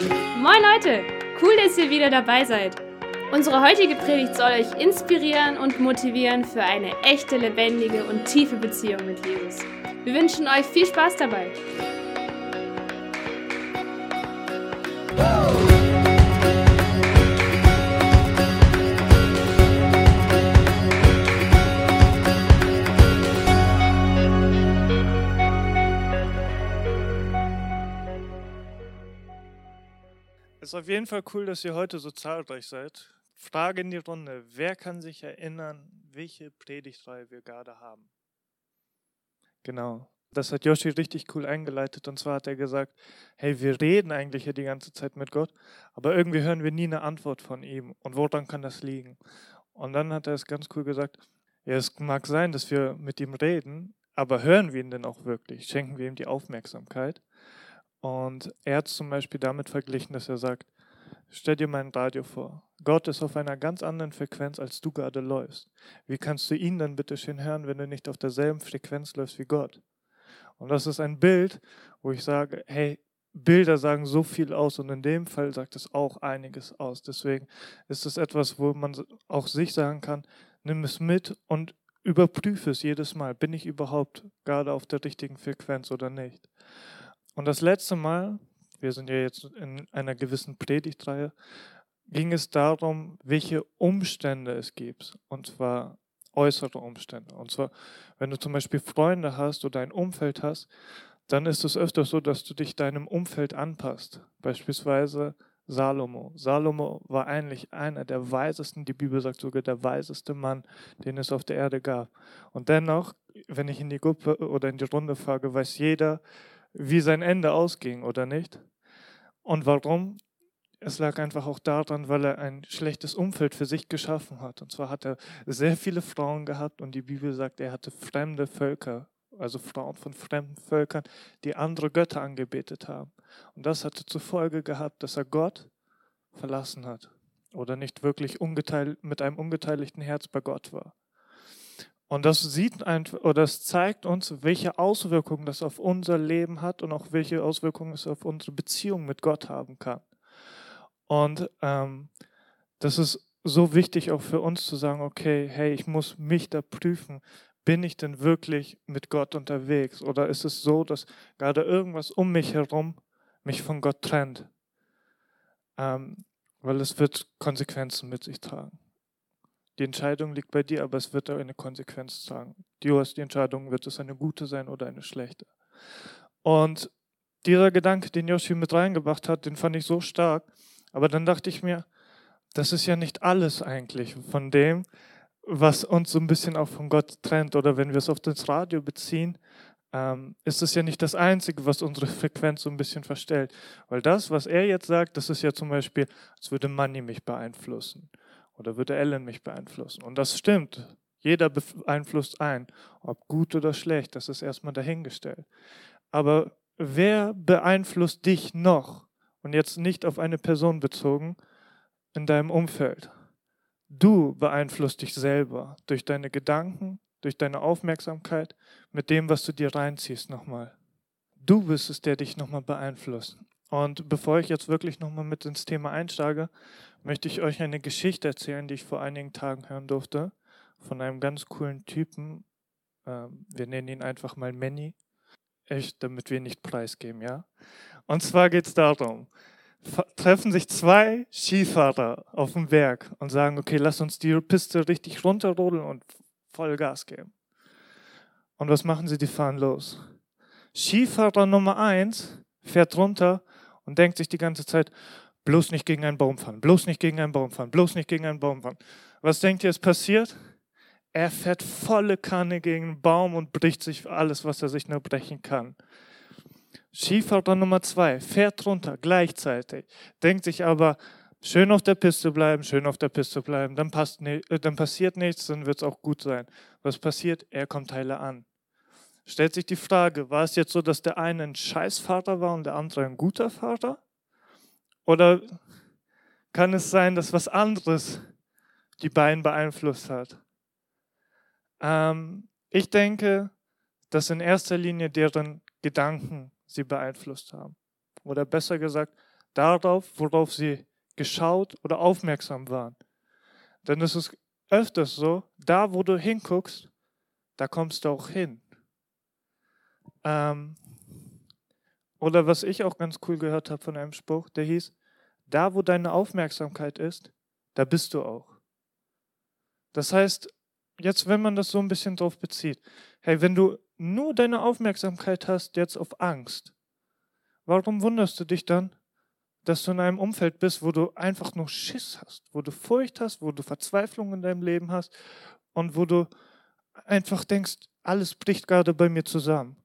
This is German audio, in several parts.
Moin Leute, cool, dass ihr wieder dabei seid. Unsere heutige Predigt soll euch inspirieren und motivieren für eine echte, lebendige und tiefe Beziehung mit Jesus. Wir wünschen euch viel Spaß dabei. Ist auf jeden Fall cool, dass ihr heute so zahlreich seid. Frage in die Runde: Wer kann sich erinnern, welche Predigtreihe wir gerade haben? Genau. Das hat Yoshi richtig cool eingeleitet. Und zwar hat er gesagt: Hey, wir reden eigentlich ja die ganze Zeit mit Gott, aber irgendwie hören wir nie eine Antwort von ihm. Und woran kann das liegen? Und dann hat er es ganz cool gesagt: Ja, es mag sein, dass wir mit ihm reden, aber hören wir ihn denn auch wirklich? Schenken wir ihm die Aufmerksamkeit? Und er hat zum Beispiel damit verglichen, dass er sagt, stell dir mein Radio vor. Gott ist auf einer ganz anderen Frequenz, als du gerade läufst. Wie kannst du ihn dann bitte schön hören, wenn du nicht auf derselben Frequenz läufst wie Gott? Und das ist ein Bild, wo ich sage, hey, Bilder sagen so viel aus und in dem Fall sagt es auch einiges aus. Deswegen ist es etwas, wo man auch sich sagen kann, nimm es mit und überprüfe es jedes Mal. Bin ich überhaupt gerade auf der richtigen Frequenz oder nicht? Und das letzte Mal, wir sind ja jetzt in einer gewissen Predigtreihe, ging es darum, welche Umstände es gibt. Und zwar äußere Umstände. Und zwar, wenn du zum Beispiel Freunde hast oder ein Umfeld hast, dann ist es öfter so, dass du dich deinem Umfeld anpasst. Beispielsweise Salomo. Salomo war eigentlich einer der weisesten, die Bibel sagt sogar der weiseste Mann, den es auf der Erde gab. Und dennoch, wenn ich in die Gruppe oder in die Runde frage, weiß jeder, wie sein Ende ausging, oder nicht? Und warum? Es lag einfach auch daran, weil er ein schlechtes Umfeld für sich geschaffen hat. Und zwar hat er sehr viele Frauen gehabt und die Bibel sagt, er hatte fremde Völker, also Frauen von fremden Völkern, die andere Götter angebetet haben. Und das hatte zur Folge gehabt, dass er Gott verlassen hat oder nicht wirklich mit einem ungeteiligten Herz bei Gott war. Und das sieht einfach, oder das zeigt uns, welche Auswirkungen das auf unser Leben hat und auch welche Auswirkungen es auf unsere Beziehung mit Gott haben kann. Und ähm, das ist so wichtig auch für uns zu sagen, okay, hey, ich muss mich da prüfen. Bin ich denn wirklich mit Gott unterwegs? Oder ist es so, dass gerade irgendwas um mich herum mich von Gott trennt? Ähm, weil es wird Konsequenzen mit sich tragen. Die Entscheidung liegt bei dir, aber es wird auch eine Konsequenz tragen. Du hast die Entscheidung, wird es eine gute sein oder eine schlechte. Und dieser Gedanke, den Joshi mit reingebracht hat, den fand ich so stark. Aber dann dachte ich mir, das ist ja nicht alles eigentlich von dem, was uns so ein bisschen auch von Gott trennt. Oder wenn wir es auf das Radio beziehen, ähm, ist es ja nicht das Einzige, was unsere Frequenz so ein bisschen verstellt. Weil das, was er jetzt sagt, das ist ja zum Beispiel, als würde Money mich beeinflussen. Oder würde Ellen mich beeinflussen? Und das stimmt. Jeder beeinflusst ein. Ob gut oder schlecht, das ist erstmal dahingestellt. Aber wer beeinflusst dich noch? Und jetzt nicht auf eine Person bezogen, in deinem Umfeld. Du beeinflusst dich selber durch deine Gedanken, durch deine Aufmerksamkeit, mit dem, was du dir reinziehst nochmal. Du bist es, der dich nochmal beeinflusst. Und bevor ich jetzt wirklich nochmal mit ins Thema einsteige, möchte ich euch eine Geschichte erzählen, die ich vor einigen Tagen hören durfte, von einem ganz coolen Typen. Ähm, wir nennen ihn einfach mal Manny, echt, damit wir nicht preisgeben, ja? Und zwar geht es darum, treffen sich zwei Skifahrer auf dem Berg und sagen, okay, lass uns die Piste richtig runterrodeln und voll Gas geben. Und was machen sie? Die fahren los. Skifahrer Nummer eins fährt runter und denkt sich die ganze Zeit, bloß nicht gegen einen Baum fahren, bloß nicht gegen einen Baum fahren, bloß nicht gegen einen Baum fahren. Was denkt ihr, ist passiert? Er fährt volle Kanne gegen einen Baum und bricht sich alles, was er sich nur brechen kann. Skifahrer Nummer zwei fährt runter gleichzeitig, denkt sich aber, schön auf der Piste bleiben, schön auf der Piste bleiben, dann, passt ne, dann passiert nichts, dann wird es auch gut sein. Was passiert? Er kommt heile an. Stellt sich die Frage, war es jetzt so, dass der eine ein Scheißvater war und der andere ein guter Vater? Oder kann es sein, dass was anderes die beiden beeinflusst hat? Ähm, ich denke, dass in erster Linie deren Gedanken sie beeinflusst haben. Oder besser gesagt, darauf, worauf sie geschaut oder aufmerksam waren. Denn es ist öfters so, da wo du hinguckst, da kommst du auch hin. Ähm, oder was ich auch ganz cool gehört habe von einem Spruch, der hieß, da wo deine Aufmerksamkeit ist, da bist du auch. Das heißt, jetzt wenn man das so ein bisschen drauf bezieht, hey, wenn du nur deine Aufmerksamkeit hast jetzt auf Angst, warum wunderst du dich dann, dass du in einem Umfeld bist, wo du einfach nur Schiss hast, wo du Furcht hast, wo du Verzweiflung in deinem Leben hast und wo du einfach denkst, alles bricht gerade bei mir zusammen.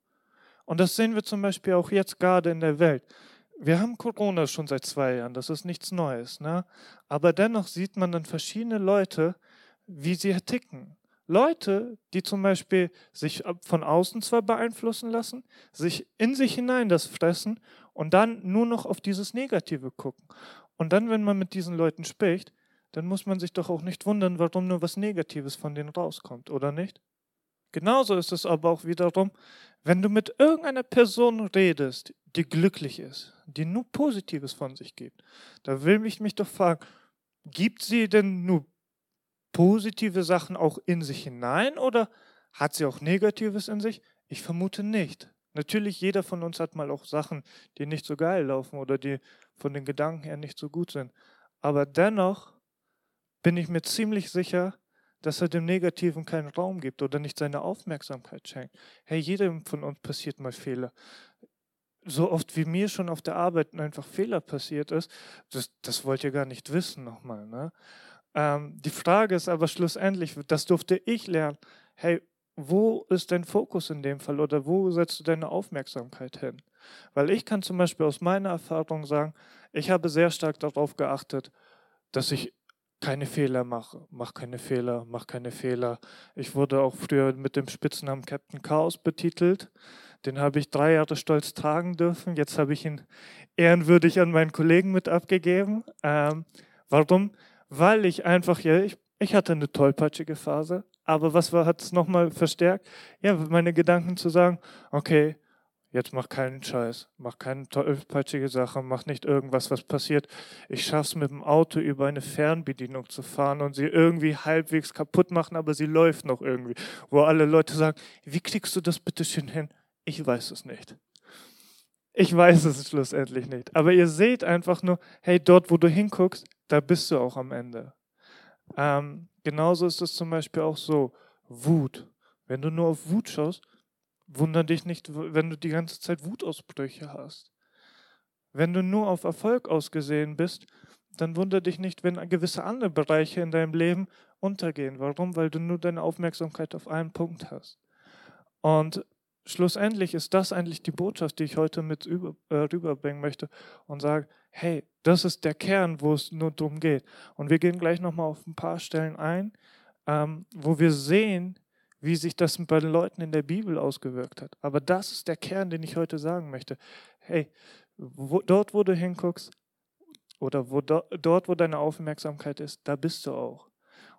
Und das sehen wir zum Beispiel auch jetzt gerade in der Welt. Wir haben Corona schon seit zwei Jahren, das ist nichts Neues. Ne? Aber dennoch sieht man dann verschiedene Leute, wie sie ticken. Leute, die zum Beispiel sich von außen zwar beeinflussen lassen, sich in sich hinein das fressen und dann nur noch auf dieses Negative gucken. Und dann, wenn man mit diesen Leuten spricht, dann muss man sich doch auch nicht wundern, warum nur was Negatives von denen rauskommt, oder nicht? Genauso ist es aber auch wiederum, wenn du mit irgendeiner Person redest, die glücklich ist, die nur Positives von sich gibt, da will ich mich doch fragen, gibt sie denn nur positive Sachen auch in sich hinein oder hat sie auch Negatives in sich? Ich vermute nicht. Natürlich, jeder von uns hat mal auch Sachen, die nicht so geil laufen oder die von den Gedanken her nicht so gut sind. Aber dennoch bin ich mir ziemlich sicher, dass er dem Negativen keinen Raum gibt oder nicht seine Aufmerksamkeit schenkt. Hey, jedem von uns passiert mal Fehler. So oft wie mir schon auf der Arbeit einfach Fehler passiert ist, das, das wollt ihr gar nicht wissen nochmal. Ne? Ähm, die Frage ist aber schlussendlich, das durfte ich lernen, hey, wo ist dein Fokus in dem Fall oder wo setzt du deine Aufmerksamkeit hin? Weil ich kann zum Beispiel aus meiner Erfahrung sagen, ich habe sehr stark darauf geachtet, dass ich keine Fehler mache, mach keine Fehler, mach keine Fehler. Ich wurde auch früher mit dem Spitznamen Captain Chaos betitelt. Den habe ich drei Jahre stolz tragen dürfen. Jetzt habe ich ihn ehrenwürdig an meinen Kollegen mit abgegeben. Ähm, warum? weil ich einfach, ja, ich, ich hatte eine tollpatschige Phase, aber was hat es nochmal verstärkt? Ja, meine Gedanken zu sagen, okay, jetzt mach keinen Scheiß, mach keine tollpatschige Sache, mach nicht irgendwas, was passiert. Ich schaff's mit dem Auto über eine Fernbedienung zu fahren und sie irgendwie halbwegs kaputt machen, aber sie läuft noch irgendwie. Wo alle Leute sagen, wie kriegst du das bitte schön hin? Ich weiß es nicht. Ich weiß es schlussendlich nicht. Aber ihr seht einfach nur, hey, dort, wo du hinguckst, da bist du auch am Ende. Ähm, genauso ist es zum Beispiel auch so, Wut. Wenn du nur auf Wut schaust, wundere dich nicht, wenn du die ganze Zeit Wutausbrüche hast. Wenn du nur auf Erfolg ausgesehen bist, dann wundere dich nicht, wenn gewisse andere Bereiche in deinem Leben untergehen. Warum? Weil du nur deine Aufmerksamkeit auf einen Punkt hast. Und schlussendlich ist das eigentlich die Botschaft, die ich heute mit über, äh, rüberbringen möchte und sage, hey, das ist der Kern, wo es nur darum geht. Und wir gehen gleich nochmal auf ein paar Stellen ein, ähm, wo wir sehen, wie sich das bei den Leuten in der Bibel ausgewirkt hat. Aber das ist der Kern, den ich heute sagen möchte. Hey, wo, dort, wo du hinguckst, oder wo, dort, wo deine Aufmerksamkeit ist, da bist du auch.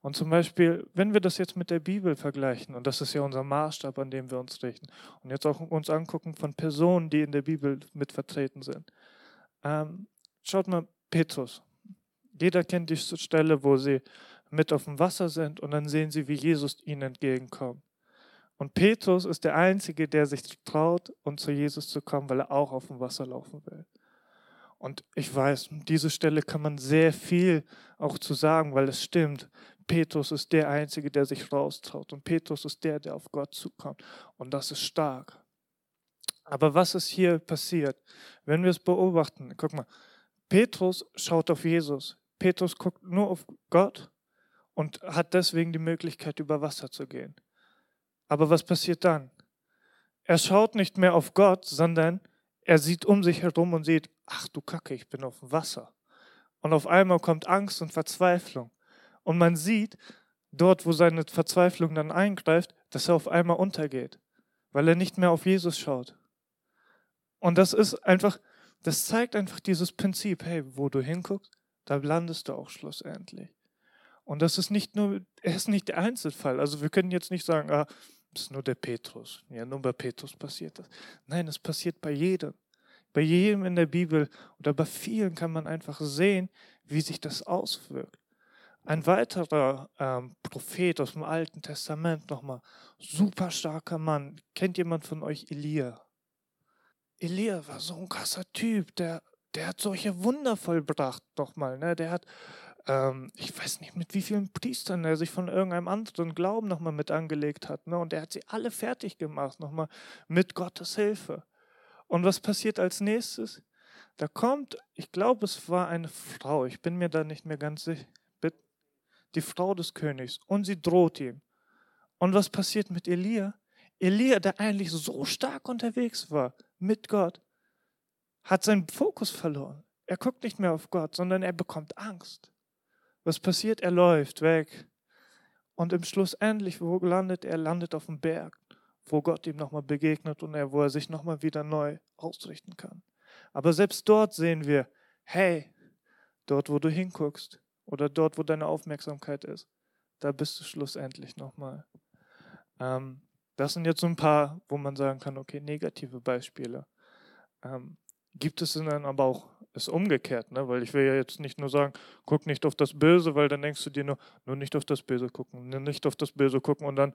Und zum Beispiel, wenn wir das jetzt mit der Bibel vergleichen, und das ist ja unser Maßstab, an dem wir uns richten, und jetzt auch uns angucken von Personen, die in der Bibel mit vertreten sind. Ähm, schaut mal, Petrus. Jeder kennt die Stelle, wo sie mit auf dem Wasser sind und dann sehen sie, wie Jesus ihnen entgegenkommt. Und Petrus ist der Einzige, der sich traut, und zu Jesus zu kommen, weil er auch auf dem Wasser laufen will. Und ich weiß, diese Stelle kann man sehr viel auch zu sagen, weil es stimmt. Petrus ist der Einzige, der sich raustraut. Und Petrus ist der, der auf Gott zukommt. Und das ist stark. Aber was ist hier passiert? Wenn wir es beobachten, guck mal, Petrus schaut auf Jesus. Petrus guckt nur auf Gott und hat deswegen die Möglichkeit, über Wasser zu gehen. Aber was passiert dann? Er schaut nicht mehr auf Gott, sondern er sieht um sich herum und sieht, ach du Kacke, ich bin auf dem Wasser. Und auf einmal kommt Angst und Verzweiflung. Und man sieht dort, wo seine Verzweiflung dann eingreift, dass er auf einmal untergeht, weil er nicht mehr auf Jesus schaut. Und das ist einfach, das zeigt einfach dieses Prinzip, hey, wo du hinguckst, da landest du auch schlussendlich. Und das ist nicht nur, er ist nicht der Einzelfall. Also wir können jetzt nicht sagen, ah, das ist nur der Petrus. Ja, nur bei Petrus passiert das. Nein, es passiert bei jedem. Bei jedem in der Bibel oder bei vielen kann man einfach sehen, wie sich das auswirkt. Ein weiterer ähm, Prophet aus dem Alten Testament nochmal, super starker Mann. Kennt jemand von euch Elia? Elia war so ein krasser Typ, der, der hat solche Wunder vollbracht nochmal. Ne? Der hat, ähm, ich weiß nicht, mit wie vielen Priestern er sich von irgendeinem anderen Glauben nochmal mit angelegt hat. Ne? Und er hat sie alle fertig gemacht, nochmal mit Gottes Hilfe. Und was passiert als nächstes? Da kommt, ich glaube, es war eine Frau, ich bin mir da nicht mehr ganz sicher, die Frau des Königs, und sie droht ihm. Und was passiert mit Elia? Elia, der eigentlich so stark unterwegs war mit Gott, hat seinen Fokus verloren. Er guckt nicht mehr auf Gott, sondern er bekommt Angst. Was passiert? Er läuft weg. Und im Schluss endlich, wo landet er? Landet auf dem Berg wo Gott ihm nochmal begegnet und er, wo er sich nochmal wieder neu ausrichten kann. Aber selbst dort sehen wir, hey, dort, wo du hinguckst oder dort, wo deine Aufmerksamkeit ist, da bist du schlussendlich nochmal. Ähm, das sind jetzt so ein paar, wo man sagen kann, okay, negative Beispiele. Ähm, gibt es dann aber auch ist umgekehrt, ne? weil ich will ja jetzt nicht nur sagen, guck nicht auf das Böse, weil dann denkst du dir nur, nur nicht auf das Böse gucken, nur nicht auf das Böse gucken und dann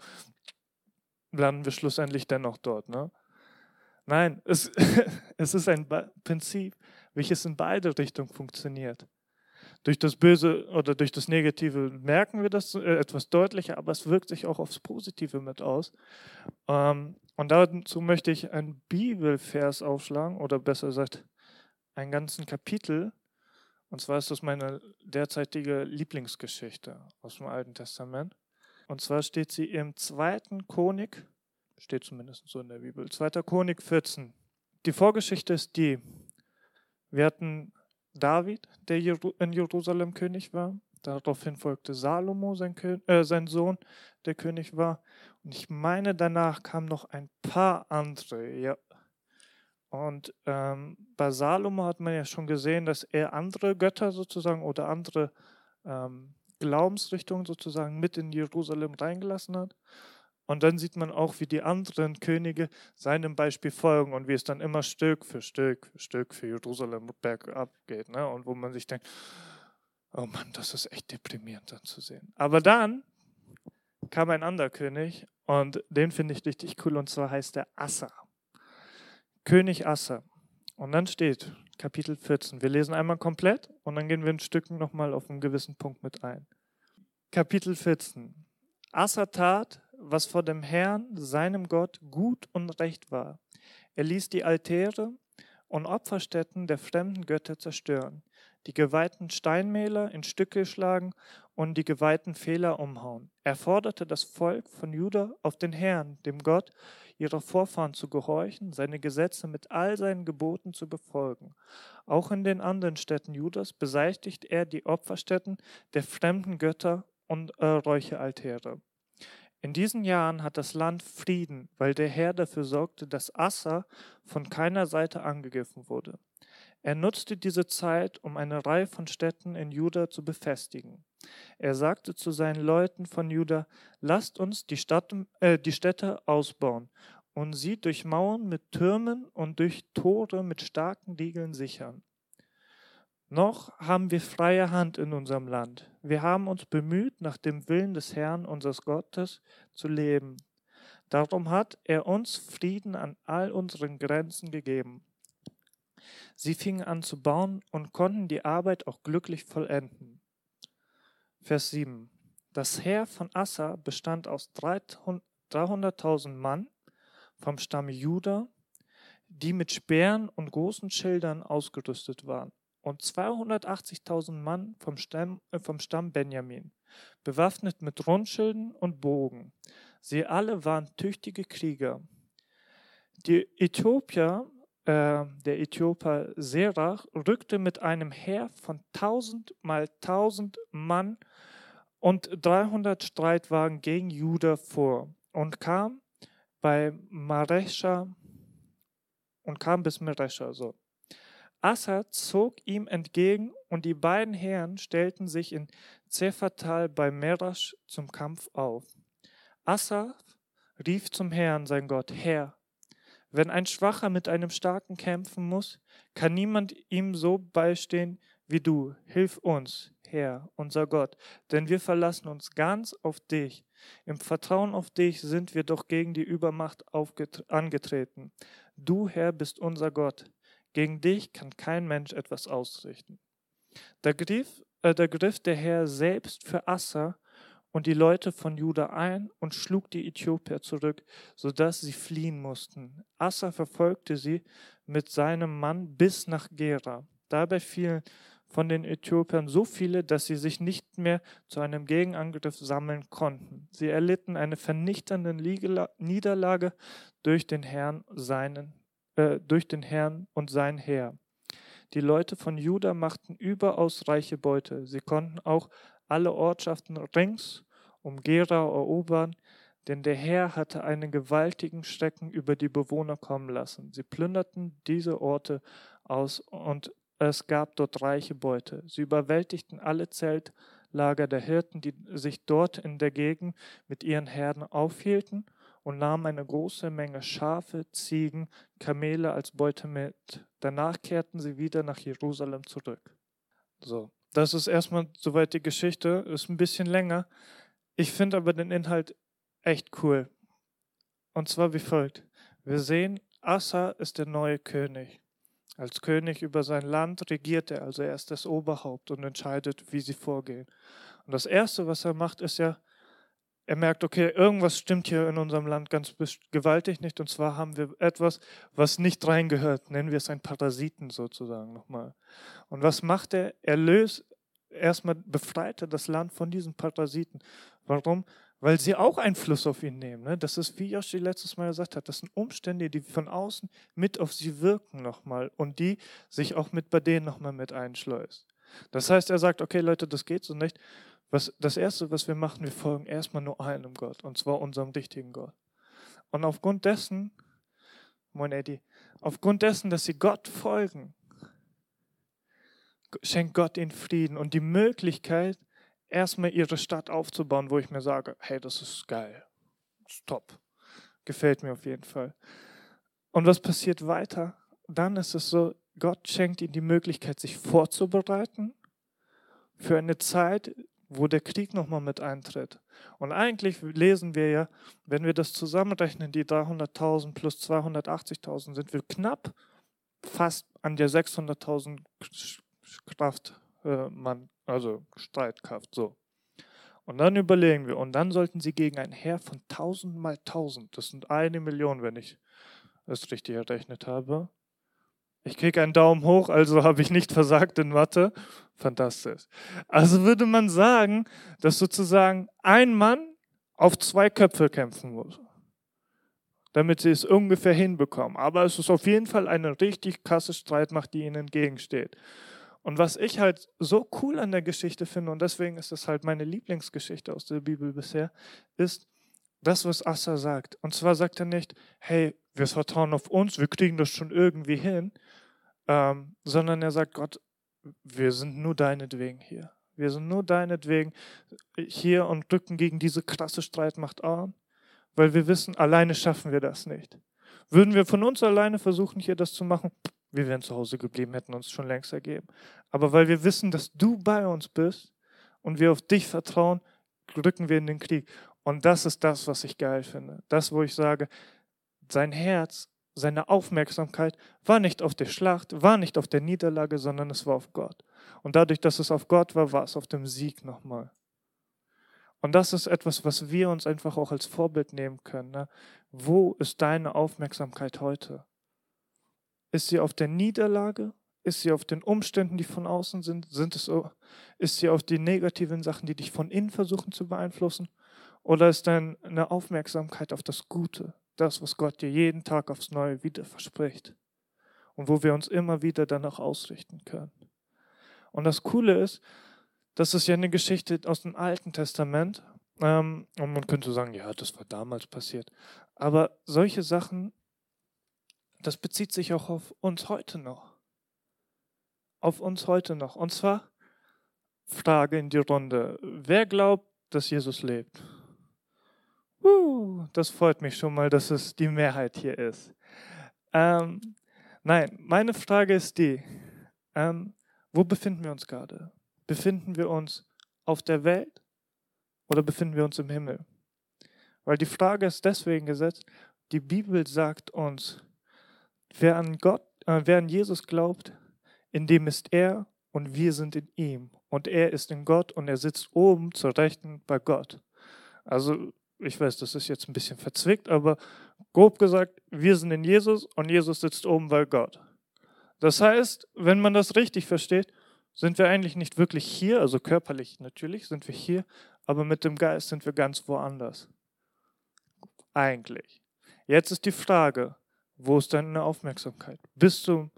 landen wir schlussendlich dennoch dort. Ne? Nein, es, es ist ein Prinzip, welches in beide Richtungen funktioniert. Durch das Böse oder durch das Negative merken wir das äh, etwas deutlicher, aber es wirkt sich auch aufs Positive mit aus. Ähm, und dazu möchte ich einen Bibelvers aufschlagen, oder besser gesagt, einen ganzen Kapitel. Und zwar ist das meine derzeitige Lieblingsgeschichte aus dem Alten Testament. Und zwar steht sie im zweiten Chronik, steht zumindest so in der Bibel, zweiter Chronik 14. Die Vorgeschichte ist die, wir hatten David, der in Jerusalem König war. Daraufhin folgte Salomo, sein, äh, sein, Sohn, der König war. Und ich meine, danach kamen noch ein paar andere. Ja. Und ähm, bei Salomo hat man ja schon gesehen, dass er andere Götter sozusagen oder andere ähm, Glaubensrichtung sozusagen mit in Jerusalem reingelassen hat. Und dann sieht man auch, wie die anderen Könige seinem Beispiel folgen und wie es dann immer Stück für Stück für Stück für Jerusalem bergab geht. Ne? Und wo man sich denkt, oh Mann, das ist echt deprimierend dann zu sehen. Aber dann kam ein anderer König und den finde ich richtig cool und zwar heißt er Assa. König Assa. Und dann steht, Kapitel 14. Wir lesen einmal komplett und dann gehen wir in Stücken nochmal auf einen gewissen Punkt mit ein. Kapitel 14. Asa tat, was vor dem Herrn, seinem Gott, gut und recht war. Er ließ die Altäre und Opferstätten der fremden Götter zerstören, die geweihten Steinmäler in Stücke schlagen und die geweihten Fehler umhauen. Er forderte das Volk von Juda auf den Herrn, dem Gott ihrer Vorfahren zu gehorchen, seine Gesetze mit all seinen Geboten zu befolgen. Auch in den anderen Städten Judas beseitigt er die Opferstätten der fremden Götter und äh, Räucheraltäre. In diesen Jahren hat das Land Frieden, weil der Herr dafür sorgte, dass Assa von keiner Seite angegriffen wurde. Er nutzte diese Zeit, um eine Reihe von Städten in Juda zu befestigen. Er sagte zu seinen Leuten von Juda, lasst uns die, Stadt, äh, die Städte ausbauen und sie durch Mauern mit Türmen und durch Tore mit starken Riegeln sichern. Noch haben wir freie Hand in unserem Land. Wir haben uns bemüht, nach dem Willen des Herrn, unseres Gottes, zu leben. Darum hat er uns Frieden an all unseren Grenzen gegeben. Sie fingen an zu bauen und konnten die Arbeit auch glücklich vollenden. Vers 7. Das Heer von Assa bestand aus 300.000 Mann vom Stamm Juda, die mit Speeren und großen Schildern ausgerüstet waren, und 280.000 Mann vom Stamm, äh, vom Stamm Benjamin, bewaffnet mit Rundschilden und Bogen. Sie alle waren tüchtige Krieger. Die Äthiopier äh, der Äthioper Serach rückte mit einem Heer von 1000 mal 1000 Mann und 300 Streitwagen gegen Juda vor und kam bei Maresha und kam bis Maresha so. Assa zog ihm entgegen und die beiden Herren stellten sich in Zephatal bei Merasch zum Kampf auf. Assa rief zum Herrn, sein Gott, Herr, Wenn ein Schwacher mit einem Starken kämpfen muss, kann niemand ihm so beistehen wie du. Hilf uns, Herr, unser Gott, denn wir verlassen uns ganz auf dich. Im Vertrauen auf dich sind wir doch gegen die Übermacht angetreten. Du, Herr, bist unser Gott. Gegen dich kann kein Mensch etwas ausrichten. Da griff, äh, da griff der Herr selbst für Assa und die Leute von Juda ein und schlug die Äthiopier zurück, sodass sie fliehen mussten. Assa verfolgte sie mit seinem Mann bis nach Gera. Dabei fielen von den Äthiopiern so viele, dass sie sich nicht mehr zu einem Gegenangriff sammeln konnten. Sie erlitten eine vernichtende Niederlage durch den Herrn, seinen, äh, durch den Herrn und sein Heer. Die Leute von Juda machten überaus reiche Beute. Sie konnten auch alle Ortschaften rings um Gera erobern, denn der Herr hatte einen gewaltigen Schrecken über die Bewohner kommen lassen. Sie plünderten diese Orte aus und es gab dort reiche Beute. Sie überwältigten alle Zeltlager der Hirten, die sich dort in der Gegend mit ihren Herden aufhielten und nahmen eine große Menge Schafe, Ziegen, Kamele als Beute mit. Danach kehrten sie wieder nach Jerusalem zurück. So, das ist erstmal soweit die Geschichte, ist ein bisschen länger. Ich finde aber den Inhalt echt cool. Und zwar wie folgt. Wir sehen, Assa ist der neue König. Als König über sein Land regiert er, also er ist das Oberhaupt und entscheidet, wie sie vorgehen. Und das Erste, was er macht, ist ja, er merkt, okay, irgendwas stimmt hier in unserem Land ganz gewaltig nicht. Und zwar haben wir etwas, was nicht reingehört. Nennen wir es ein Parasiten sozusagen nochmal. Und was macht er? Er löst, erstmal befreit er das Land von diesen Parasiten. Warum? Weil sie auch Einfluss auf ihn nehmen. Ne? Das ist, wie Yoshi letztes Mal gesagt hat, das sind Umstände, die von außen mit auf sie wirken nochmal und die sich auch mit bei denen nochmal mit einschleust. Das heißt, er sagt, okay Leute, das geht so nicht. Was, das Erste, was wir machen, wir folgen erstmal nur einem Gott, und zwar unserem richtigen Gott. Und aufgrund dessen, moin Eddie, aufgrund dessen, dass sie Gott folgen, schenkt Gott ihnen Frieden und die Möglichkeit, erstmal ihre Stadt aufzubauen, wo ich mir sage, hey, das ist geil, top, gefällt mir auf jeden Fall. Und was passiert weiter? Dann ist es so, Gott schenkt ihnen die Möglichkeit, sich vorzubereiten für eine Zeit, wo der Krieg nochmal mit eintritt. Und eigentlich lesen wir ja, wenn wir das zusammenrechnen, die 300.000 plus 280.000, sind wir knapp fast an der 600.000 Kraft, äh, Mann, also Streitkraft, so. Und dann überlegen wir, und dann sollten sie gegen ein Heer von 1000 mal 1000, das sind eine Million, wenn ich es richtig errechnet habe, ich kriege einen Daumen hoch, also habe ich nicht versagt in Mathe. Fantastisch. Also würde man sagen, dass sozusagen ein Mann auf zwei Köpfe kämpfen muss, damit sie es ungefähr hinbekommen. Aber es ist auf jeden Fall eine richtig krasse Streitmacht, die ihnen entgegensteht. Und was ich halt so cool an der Geschichte finde, und deswegen ist es halt meine Lieblingsgeschichte aus der Bibel bisher, ist das, was Assa sagt. Und zwar sagt er nicht, hey, wir vertrauen auf uns, wir kriegen das schon irgendwie hin, ähm, sondern er sagt, Gott, wir sind nur deinetwegen hier. Wir sind nur deinetwegen hier und drücken gegen diese krasse Streitmacht an, weil wir wissen, alleine schaffen wir das nicht. Würden wir von uns alleine versuchen, hier das zu machen, wir wären zu Hause geblieben, hätten uns schon längst ergeben. Aber weil wir wissen, dass du bei uns bist und wir auf dich vertrauen, drücken wir in den Krieg. Und das ist das, was ich geil finde. Das, wo ich sage, sein Herz seine Aufmerksamkeit war nicht auf der Schlacht, war nicht auf der Niederlage, sondern es war auf Gott. Und dadurch, dass es auf Gott war, war es auf dem Sieg nochmal. Und das ist etwas, was wir uns einfach auch als Vorbild nehmen können. Ne? Wo ist deine Aufmerksamkeit heute? Ist sie auf der Niederlage? Ist sie auf den Umständen, die von außen sind? sind es ist sie auf die negativen Sachen, die dich von innen versuchen zu beeinflussen? Oder ist deine Aufmerksamkeit auf das Gute, das, was Gott dir jeden Tag aufs Neue wieder verspricht und wo wir uns immer wieder danach ausrichten können. Und das Coole ist, das ist ja eine Geschichte aus dem Alten Testament. Ähm, und man könnte sagen, ja, das war damals passiert. Aber solche Sachen, das bezieht sich auch auf uns heute noch. Auf uns heute noch. Und zwar Frage in die Runde. Wer glaubt, dass Jesus lebt? Das freut mich schon mal, dass es die Mehrheit hier ist. Ähm, nein, meine Frage ist die, ähm, wo befinden wir uns gerade? Befinden wir uns auf der Welt oder befinden wir uns im Himmel? Weil die Frage ist deswegen gesetzt, die Bibel sagt uns, wer an Gott, äh, wer an Jesus glaubt, in dem ist er und wir sind in ihm. Und er ist in Gott und er sitzt oben zur Rechten bei Gott. Also, ich weiß, das ist jetzt ein bisschen verzwickt, aber grob gesagt, wir sind in Jesus und Jesus sitzt oben bei Gott. Das heißt, wenn man das richtig versteht, sind wir eigentlich nicht wirklich hier, also körperlich natürlich sind wir hier, aber mit dem Geist sind wir ganz woanders. Eigentlich. Jetzt ist die Frage, wo ist deine Aufmerksamkeit? Bist du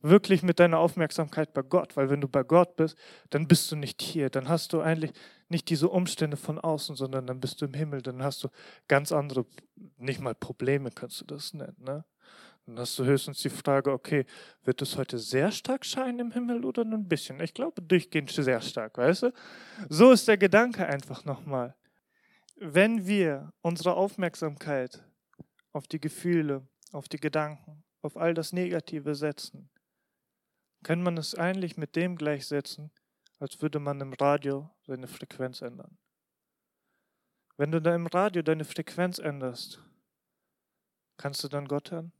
wirklich mit deiner Aufmerksamkeit bei Gott, weil wenn du bei Gott bist, dann bist du nicht hier, dann hast du eigentlich nicht diese Umstände von außen, sondern dann bist du im Himmel, dann hast du ganz andere, nicht mal Probleme kannst du das nennen. Ne? Dann hast du höchstens die Frage, okay, wird es heute sehr stark scheinen im Himmel oder nur ein bisschen? Ich glaube durchgehend sehr stark, weißt du? So ist der Gedanke einfach nochmal. Wenn wir unsere Aufmerksamkeit auf die Gefühle, auf die Gedanken, auf all das Negative setzen, kann man es eigentlich mit dem gleichsetzen, als würde man im Radio seine Frequenz ändern. Wenn du da im Radio deine Frequenz änderst, kannst du dann Gott hören?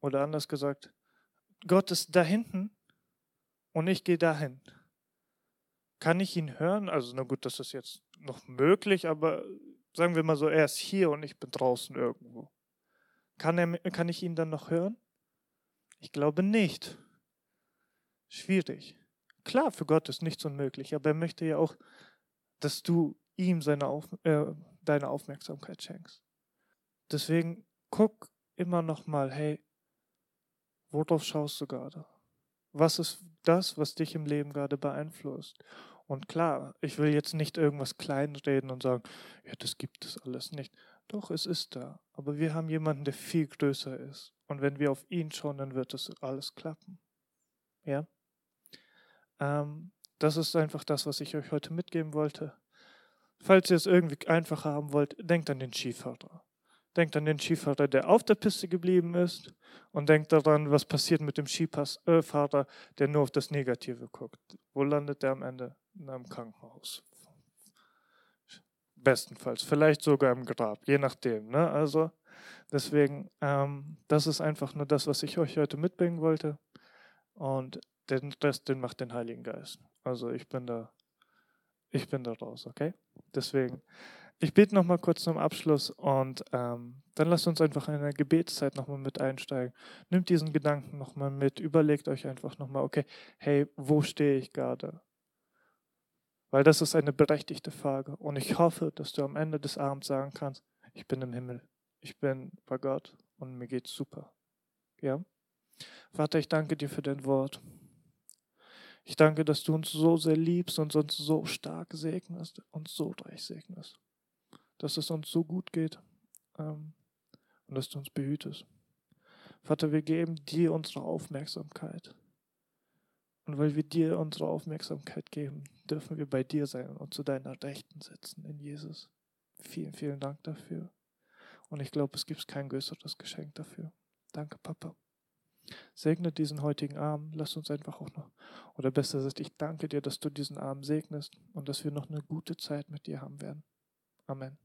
Oder anders gesagt, Gott ist da hinten und ich gehe dahin. Kann ich ihn hören? Also, na gut, das ist jetzt noch möglich, aber sagen wir mal so, er ist hier und ich bin draußen irgendwo. Kann, er, kann ich ihn dann noch hören? Ich glaube nicht. Schwierig. Klar, für Gott ist nichts unmöglich, aber er möchte ja auch, dass du ihm seine Auf, äh, deine Aufmerksamkeit schenkst. Deswegen guck immer noch mal, hey, worauf schaust du gerade? Was ist das, was dich im Leben gerade beeinflusst? Und klar, ich will jetzt nicht irgendwas kleinreden und sagen, ja, das gibt es alles nicht. Doch, es ist da. Aber wir haben jemanden, der viel größer ist. Und wenn wir auf ihn schauen, dann wird das alles klappen. Ja? Ähm, das ist einfach das, was ich euch heute mitgeben wollte. Falls ihr es irgendwie einfacher haben wollt, denkt an den Skifahrer. Denkt an den Skifahrer, der auf der Piste geblieben ist und denkt daran, was passiert mit dem Skifahrer, der nur auf das Negative guckt. Wo landet der am Ende? In einem Krankenhaus. Bestenfalls, vielleicht sogar im Grab, je nachdem. Ne? Also deswegen, ähm, das ist einfach nur das, was ich euch heute mitbringen wollte. Und den Rest, den macht den Heiligen Geist. Also ich bin da, ich bin da raus, okay? Deswegen, ich bete nochmal kurz zum Abschluss und ähm, dann lasst uns einfach in der Gebetszeit nochmal mit einsteigen. Nimmt diesen Gedanken nochmal mit, überlegt euch einfach nochmal, okay, hey, wo stehe ich gerade? Weil das ist eine berechtigte Frage. Und ich hoffe, dass du am Ende des Abends sagen kannst, ich bin im Himmel, ich bin bei Gott und mir geht's super. Ja? Vater, ich danke dir für dein Wort. Ich danke, dass du uns so sehr liebst und uns so stark segnest und so reich segnest. Dass es uns so gut geht ähm, und dass du uns behütest. Vater, wir geben dir unsere Aufmerksamkeit. Und weil wir dir unsere Aufmerksamkeit geben, dürfen wir bei dir sein und zu deiner Rechten sitzen in Jesus. Vielen, vielen Dank dafür. Und ich glaube, es gibt kein größeres Geschenk dafür. Danke, Papa. Segne diesen heutigen Abend. Lass uns einfach auch noch, oder besser gesagt, ich danke dir, dass du diesen Abend segnest und dass wir noch eine gute Zeit mit dir haben werden. Amen.